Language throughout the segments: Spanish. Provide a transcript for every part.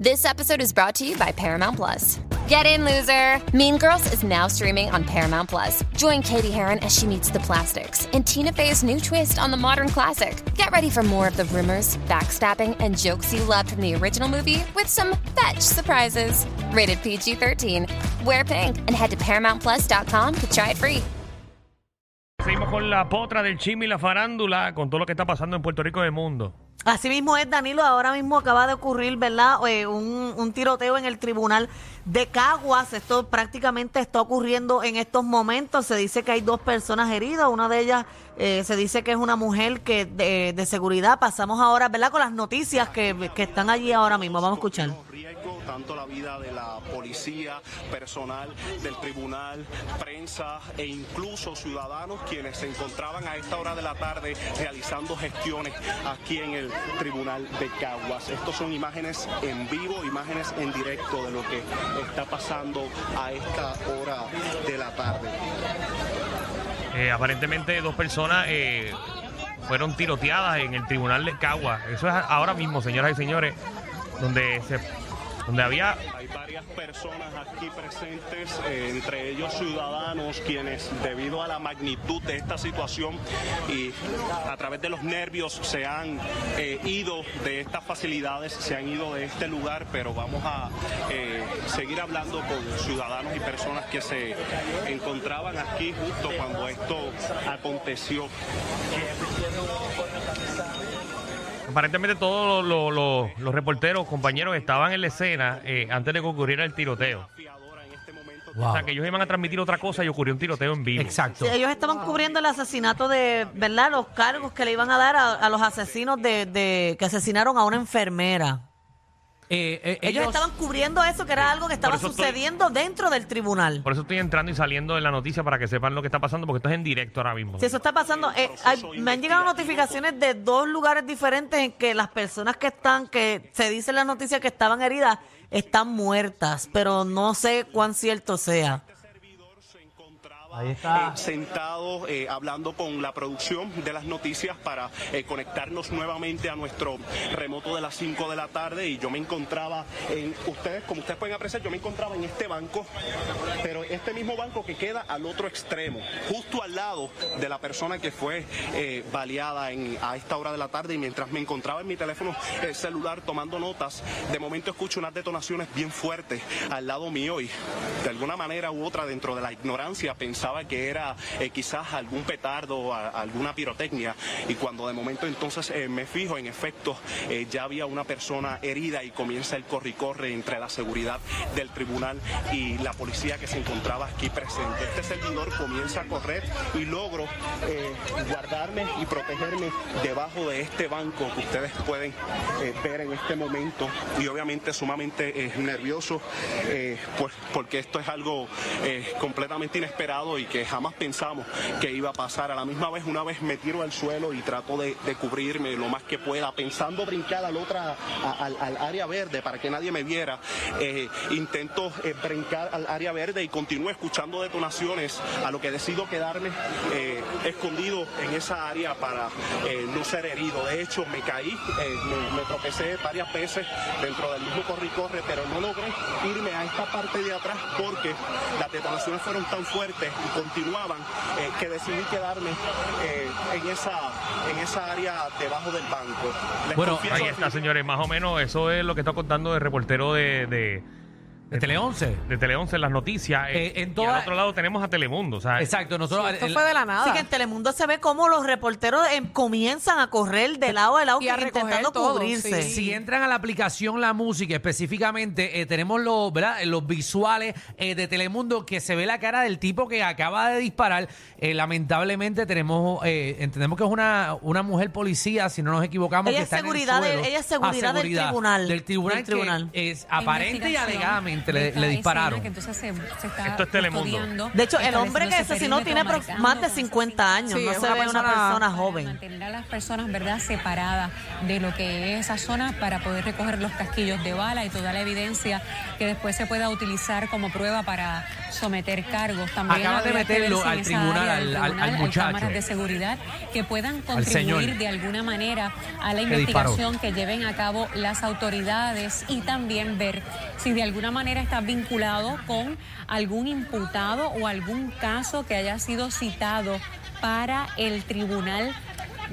This episode is brought to you by Paramount Plus. Get in, loser! Mean Girls is now streaming on Paramount Plus. Join Katie Heron as she meets the plastics and Tina Fey's new twist on the modern classic. Get ready for more of the rumors, backstabbing, and jokes you loved from the original movie with some fetch surprises. Rated PG 13. Wear pink and head to ParamountPlus.com to try it free. Seguimos con la potra del chisme y la farándula, con todo lo que está pasando en Puerto Rico y el mundo. Así mismo es, Danilo. Ahora mismo acaba de ocurrir, ¿verdad? Eh, un, un tiroteo en el tribunal de Caguas. Esto prácticamente está ocurriendo en estos momentos. Se dice que hay dos personas heridas. Una de ellas eh, se dice que es una mujer que de, de seguridad. Pasamos ahora, ¿verdad? Con las noticias que, que están allí ahora mismo. Vamos a escuchar. Tanto la vida de la policía, personal del tribunal, prensa e incluso ciudadanos quienes se encontraban a esta hora de la tarde realizando gestiones aquí en el tribunal de Caguas. Estos son imágenes en vivo, imágenes en directo de lo que está pasando a esta hora de la tarde. Eh, aparentemente dos personas eh, fueron tiroteadas en el tribunal de Cagua. Eso es ahora mismo, señoras y señores, donde se, donde había Hay varias personas aquí presentes, eh, entre ellos ciudadanos, quienes debido a la magnitud de esta situación y a través de los nervios se han eh, ido de estas facilidades, se han ido de este lugar, pero vamos a eh, seguir hablando con ciudadanos y personas que se encontraban aquí justo cuando esto aconteció. Aparentemente todos los, los- los reporteros, compañeros, estaban en la escena eh, antes de que ocurriera el tiroteo. O sea, que ellos iban a transmitir otra cosa y ocurrió un tiroteo en vivo. Exacto. Sí, ellos estaban cubriendo el asesinato de, ¿verdad? Los cargos que le iban a dar a, a los asesinos de, de- que asesinaron a una enfermera. Eh, eh, Ellos, estaban cubriendo eso, que era algo que estaba estoy- sucediendo dentro del tribunal. Por eso estoy entrando y saliendo de la noticia para que sepan lo que está pasando, porque esto es en directo ahora mismo. Si eso está pasando, eh, hay- me han llegado notificaciones de dos lugares diferentes en que las personas que están, que se dice en la noticia que estaban heridas, están muertas, pero no sé cuán cierto sea. Ahí está. eh, sentado eh, hablando con la producción de las noticias para eh, conectarnos nuevamente a nuestro remoto de las 5 de la tarde. Y yo me encontraba en ustedes, como ustedes pueden apreciar, yo me encontraba en este banco, pero este mismo banco que queda al otro extremo, justo al lado de la persona que fue baleada en, a esta hora de la tarde. Y mientras me encontraba en mi teléfono celular tomando notas, de momento escucho unas detonaciones bien fuertes al lado mío. Y de alguna manera u otra dentro de la ignorancia pensaba que era eh, quizás algún petardo o alguna pirotecnia y cuando de momento entonces eh, me fijo en efecto eh, ya había una persona herida y comienza el corre y corre entre la seguridad del tribunal y la policía que se encontraba aquí presente. Este servidor comienza a correr y logro guardarme y protegerme debajo de este banco que ustedes pueden ver en este momento y obviamente sumamente nervioso pues porque esto es algo completamente inesperado y que jamás pensamos que iba a pasar. A la misma vez, una vez me tiro al suelo y trato de, cubrirme lo más que pueda, pensando brincar al, otra, a- al, área verde para que nadie me viera. Eh, intento eh, brincar al área verde y continúo escuchando detonaciones, a lo que decido quedarme eh, escondido en esa área para no ser herido. De hecho, me caí, me, me tropecé varias veces dentro del mismo corre y corre, pero no logré irme a esta parte de atrás porque las detonaciones fueron tan fuertes y continuaban eh, que decidí quedarme eh, en, esa, en esa área debajo del banco. Les Bueno, Ahí está, señores. Más o menos eso es lo que está contando el reportero de, de, De Tele 11. de Tele 11 en las noticias. Eh, en y toda- al otro lado tenemos a Telemundo. O sea, Exacto. Nosotros, Esto el- fue de la nada. Así que en Telemundo se ve cómo los reporteros em, comienzan a correr de lado a lado Y a recoger intentando todo, cubrirse. sí. Si entran a la aplicación La Música, específicamente, eh, tenemos los, ¿verdad? Eh, los visuales eh, de Telemundo que se ve la cara del tipo que acaba de disparar. Eh, lamentablemente tenemos, eh, entendemos que es una, una mujer policía, si no nos equivocamos. Ella que es está en el seguridad del- suelo. ella es seguridad del tribunal, Del tribunal, del que tribunal. es aparente y Investigación. alegadamente le, le dispararon. que entonces se, se está Esto es Telemundo. De hecho, el hombre que asesinó tiene más de marcando 50 años. Sí, no se ve una persona- joven. mantener a las personas verdad separadas de lo que es esa zona para poder recoger los casquillos de bala y toda la evidencia que después se pueda utilizar como prueba para someter cargos. También Acaban de meterlo al tribunal, área al- del al- al tribunal muchacho. cámaras de seguridad que puedan contribuir de alguna manera a la investigación que lleven a cabo las autoridades y también ver si de alguna manera está vinculado con algún imputado o algún caso que haya sido citado para el tribunal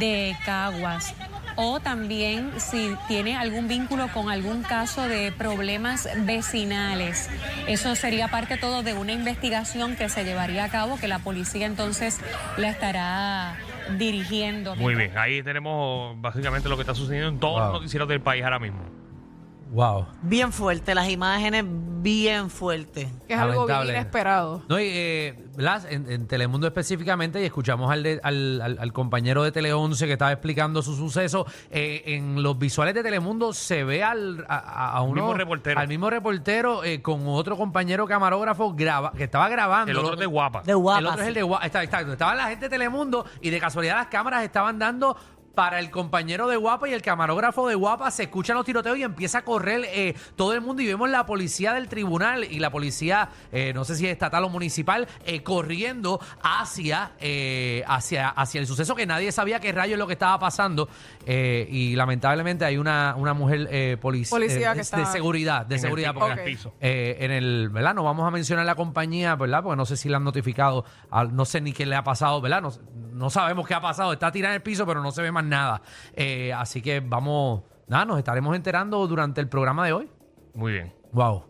de Caguas o también si tiene algún vínculo con algún caso de problemas vecinales. Eso sería parte todo de una investigación que se llevaría a cabo, que la policía entonces la estará dirigiendo. Muy bien, ahí tenemos básicamente lo que está sucediendo en todos Wow. los noticieros del país ahora mismo. Wow. Bien fuerte, las imágenes bien fuertes. Que es algo bien Lamentable. inesperado. No, y, eh, ¿verdad? En, en Telemundo específicamente, y escuchamos al, de- al, al- al compañero de Tele 11 que estaba explicando su suceso, eh, en los visuales de Telemundo se ve al, a, a- a uno- mismo reportero. al mismo reportero eh, con otro compañero camarógrafo graba, que estaba grabando. El otro es de guapa. De guapa. El otro es el de Guapa. Está, está, estaba la gente de Telemundo y de casualidad las cámaras estaban dando para el compañero de Guapa y el camarógrafo de Guapa. Se escuchan los tiroteos y empieza a correr eh, todo el mundo y vemos la policía del tribunal y la policía, eh, no sé si es estatal o municipal, eh, corriendo hacia, eh, hacia, hacia el suceso que nadie sabía qué rayos es lo que estaba pasando. Eh, y lamentablemente hay una, una mujer eh, polic- Policía eh, que de, está- de seguridad, de En seguridad. piso, porque- en el piso. eh, en el, ¿verdad? No vamos a mencionar la compañía, ¿verdad? Porque no sé si la han notificado, al- no sé ni qué le ha pasado, ¿verdad? No, no sabemos qué ha pasado, está tirada en el piso, pero no se ve más nada. Eh, así que vamos, nada, nos estaremos enterando durante el programa de hoy. Muy bien. Wow.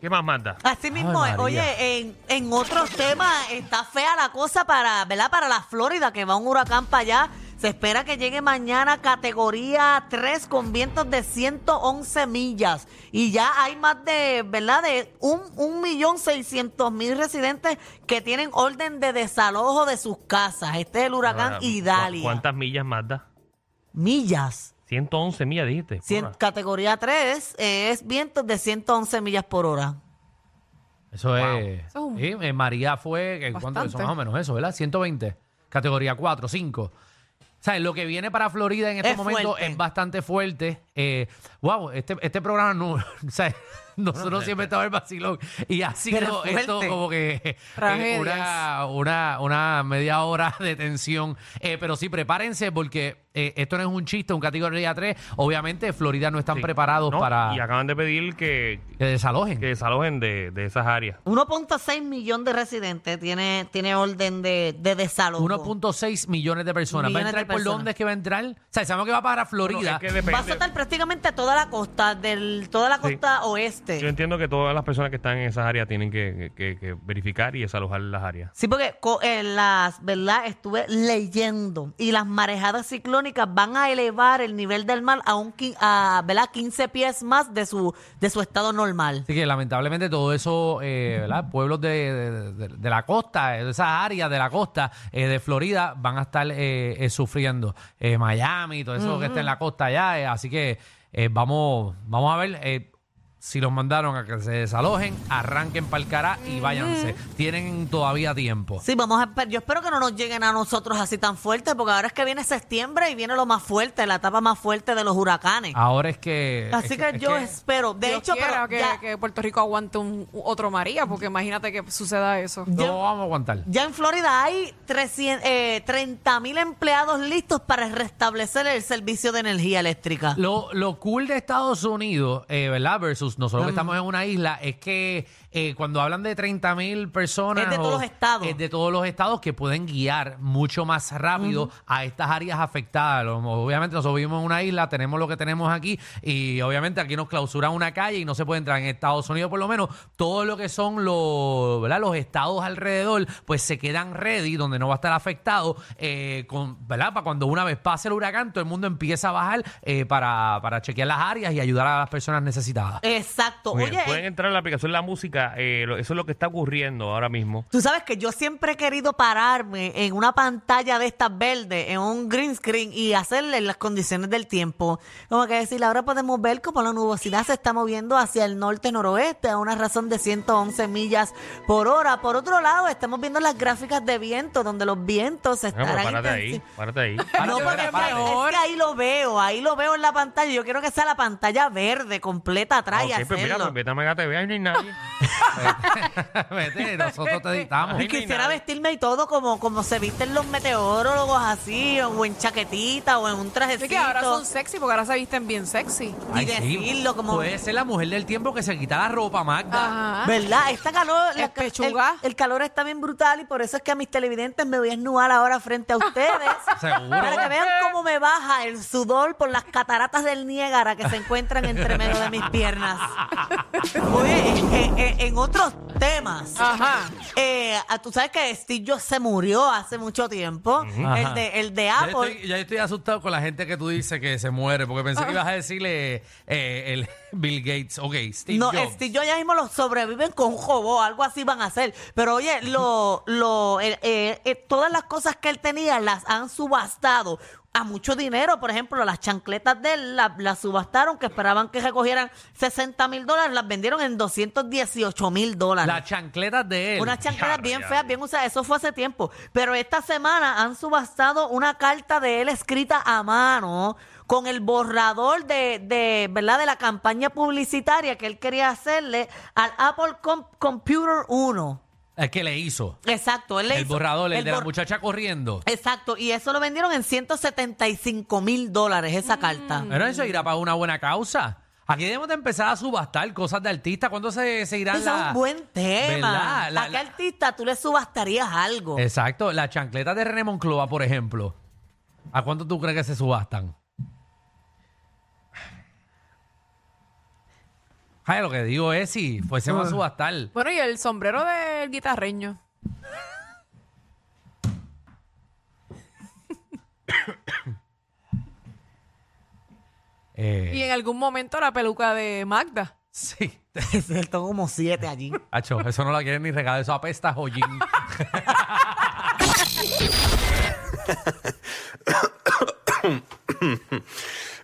¿Qué más manda? Así mismo, Ay, eh, oye, en, en otros temas está fea la cosa para, ¿verdad? Para la Florida, que va un huracán para allá. Se espera que llegue mañana categoría 3 con vientos de 111 millas. Y ya hay más de, ¿verdad? De un, un millón seiscientos mil residentes que tienen orden de desalojo de sus casas. Este es el huracán Ah, Idalia. ¿cu- ¿Cuántas millas manda? Millas. 111 millas, dijiste. Cien- categoría 3 eh, es vientos de 111 millas por hora. Eso es. Eso es un- sí, eh, María fue, eh, ¿cuánto? Eso Bastante. más o menos eso, ¿verdad? 120. Categoría 4, 5. O sea, lo que viene para Florida en estos Es momentos fuerte. es bastante fuerte. Eh, wow, este, este programa no, o sea, nosotros siempre estamos el vacilón y ha sido esto como que eh, una, una, una media hora de tensión. Eh, pero sí, prepárense porque eh, esto no es un chiste, un categoría 3. Obviamente, Florida no están Sí. preparados No, para Y acaban de pedir que, que desalojen. que desalojen de, de esas áreas. 1.6 millón de residentes tiene, tiene orden de, de desalojo. 1.6 millones de personas. ¿Va a Millones de entrar por dónde es que va a entrar? O sea, sabemos que va para Florida. Bueno, es que depende. Va a prácticamente toda la costa, del, toda la Sí. costa Yo oeste. entiendo que todas las personas que están en esas áreas tienen que, que- que verificar y desalojar las áreas. Sí, porque co- eh, las, ¿verdad? Estuve leyendo y las marejadas ciclónicas van a elevar el nivel del mar a un qui- a, ¿verdad? 15 pies más de su de su estado normal. Así que lamentablemente todo eso, eh, ¿verdad? Pueblos de, de- de- de la costa, de esas áreas de la costa eh, de Florida van a estar eh, eh, sufriendo. Eh, Miami, todo eso que está en la costa allá. eh, así que eh, vamos, vamos a ver. eh, si los mandaron a que se desalojen, arranquen para el cara y váyanse. Tienen todavía tiempo. Sí, vamos a esper- yo espero que no nos lleguen a nosotros así tan fuerte, porque ahora es que viene septiembre y viene lo más fuerte, la etapa más fuerte de los huracanes. Ahora es que. Así es que es yo espero. De Dios hecho, quiera pero que, ya, que Puerto Rico aguante un otro María, porque imagínate que suceda eso. no vamos a aguantar. ya en Florida hay 300, eh, 30 mil empleados listos para restablecer el servicio de energía eléctrica. Lo, lo cool de Estados Unidos, eh, ¿verdad? Versus nosotros que estamos en una isla, es que eh, cuando hablan de 30 mil personas. Es de todos los estados. Es de todos los estados que pueden guiar mucho más rápido a estas áreas afectadas. Obviamente, nosotros vivimos en una isla, tenemos lo que tenemos aquí, y obviamente aquí nos clausuran una calle y no se puede entrar en Estados Unidos, por lo menos. Todo lo que son los, ¿verdad? los estados alrededor, pues se quedan ready, donde no va a estar afectado, eh, con, ¿verdad? Para cuando una vez pase el huracán, todo el mundo empieza a bajar eh, para, para chequear las áreas y ayudar a las personas necesitadas. Exacto. Oye, eh, pueden entrar a la aplicación La Música. eh, lo- eso es lo que está ocurriendo ahora mismo. Tú sabes que yo siempre he querido pararme en una pantalla de estas verdes, en un green screen y hacerle las condiciones del tiempo. Como que decir, ahora podemos ver cómo la nubosidad se está moviendo hacia el norte-noroeste a una razón de 111 millas por hora. Por otro lado, estamos viendo las gráficas de viento, donde los vientos se Ah, pues estarán párate ahí, párate ahí. No, porque párate. es que ahí lo veo, ahí lo veo en la pantalla. Yo quiero que sea la pantalla verde completa atrás y pues mira, hacerlo. pues vete a Mega TV, ahí no hay nadie. Vete, nosotros te editamos. Ay, Y quisiera vestirme y todo como, como se visten los meteorólogos así, o en chaquetita, o en un trajecito. Así que ahora son sexy porque ahora se visten bien sexy. y decirlo como- Puede ser la mujer del tiempo que se quita la ropa, Magda. Ajá. ¿Verdad? Esta calor, la- Es pechuga. El, el calor está bien brutal y por eso es que a mis televidentes me voy a esnudar ahora frente a ustedes. Seguro. Para que vean cómo me baja el sudor por las cataratas del Niágara que se encuentran entre medio de mis piernas. Oye, en, en- en otros temas, Ajá. eh, tú sabes que Steve Jobs se murió hace mucho tiempo. Ajá. El de, el de Ya Apple. estoy, ya estoy asustado con la gente que tú dices que se muere, porque pensé que ibas a decirle eh, el Bill Gates. Ok, Steve no, Jobs. Steve Jobs ya mismo lo sobreviven con un robot, algo así van a hacer. Pero oye, lo, lo, eh, todas las cosas que él tenía las han subastado a mucho dinero. Por ejemplo, las chancletas de él la- las subastaron, que esperaban que recogieran 60 mil dólares, las vendieron en 218 mil dólares. Las chancletas de él. Unas chancletas bien feas, bien usadas. Eso fue hace tiempo. Pero esta semana han subastado una carta de él escrita a mano con el borrador de, de, ¿verdad? de la campaña publicitaria que él quería hacerle al Apple Com- Computer 1. Es que le hizo. Exacto. Él le El hizo- borrador, el, de la muchacha corriendo. Exacto. Y eso lo vendieron en 175 mil dólares, esa carta. Pero eso irá para una buena causa. Aquí debemos de empezar a subastar cosas de artistas. ¿Cuándo se, se irán es un buen tema. La- ¿A qué la- artista tú le subastarías algo? Exacto. Las chancletas de René Moncloa, por ejemplo. ¿A cuánto tú crees que se subastan? Ay, lo que digo es si fuésemos a subastar. Bueno, y el sombrero del guitarreño. Eh, Y en algún momento la peluca de Magda. sí. Él tomó como siete allí. Hacho, eso no la quieren ni regalar, eso apesta a joyín.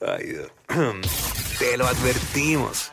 Ay, Dios. Te lo advertimos.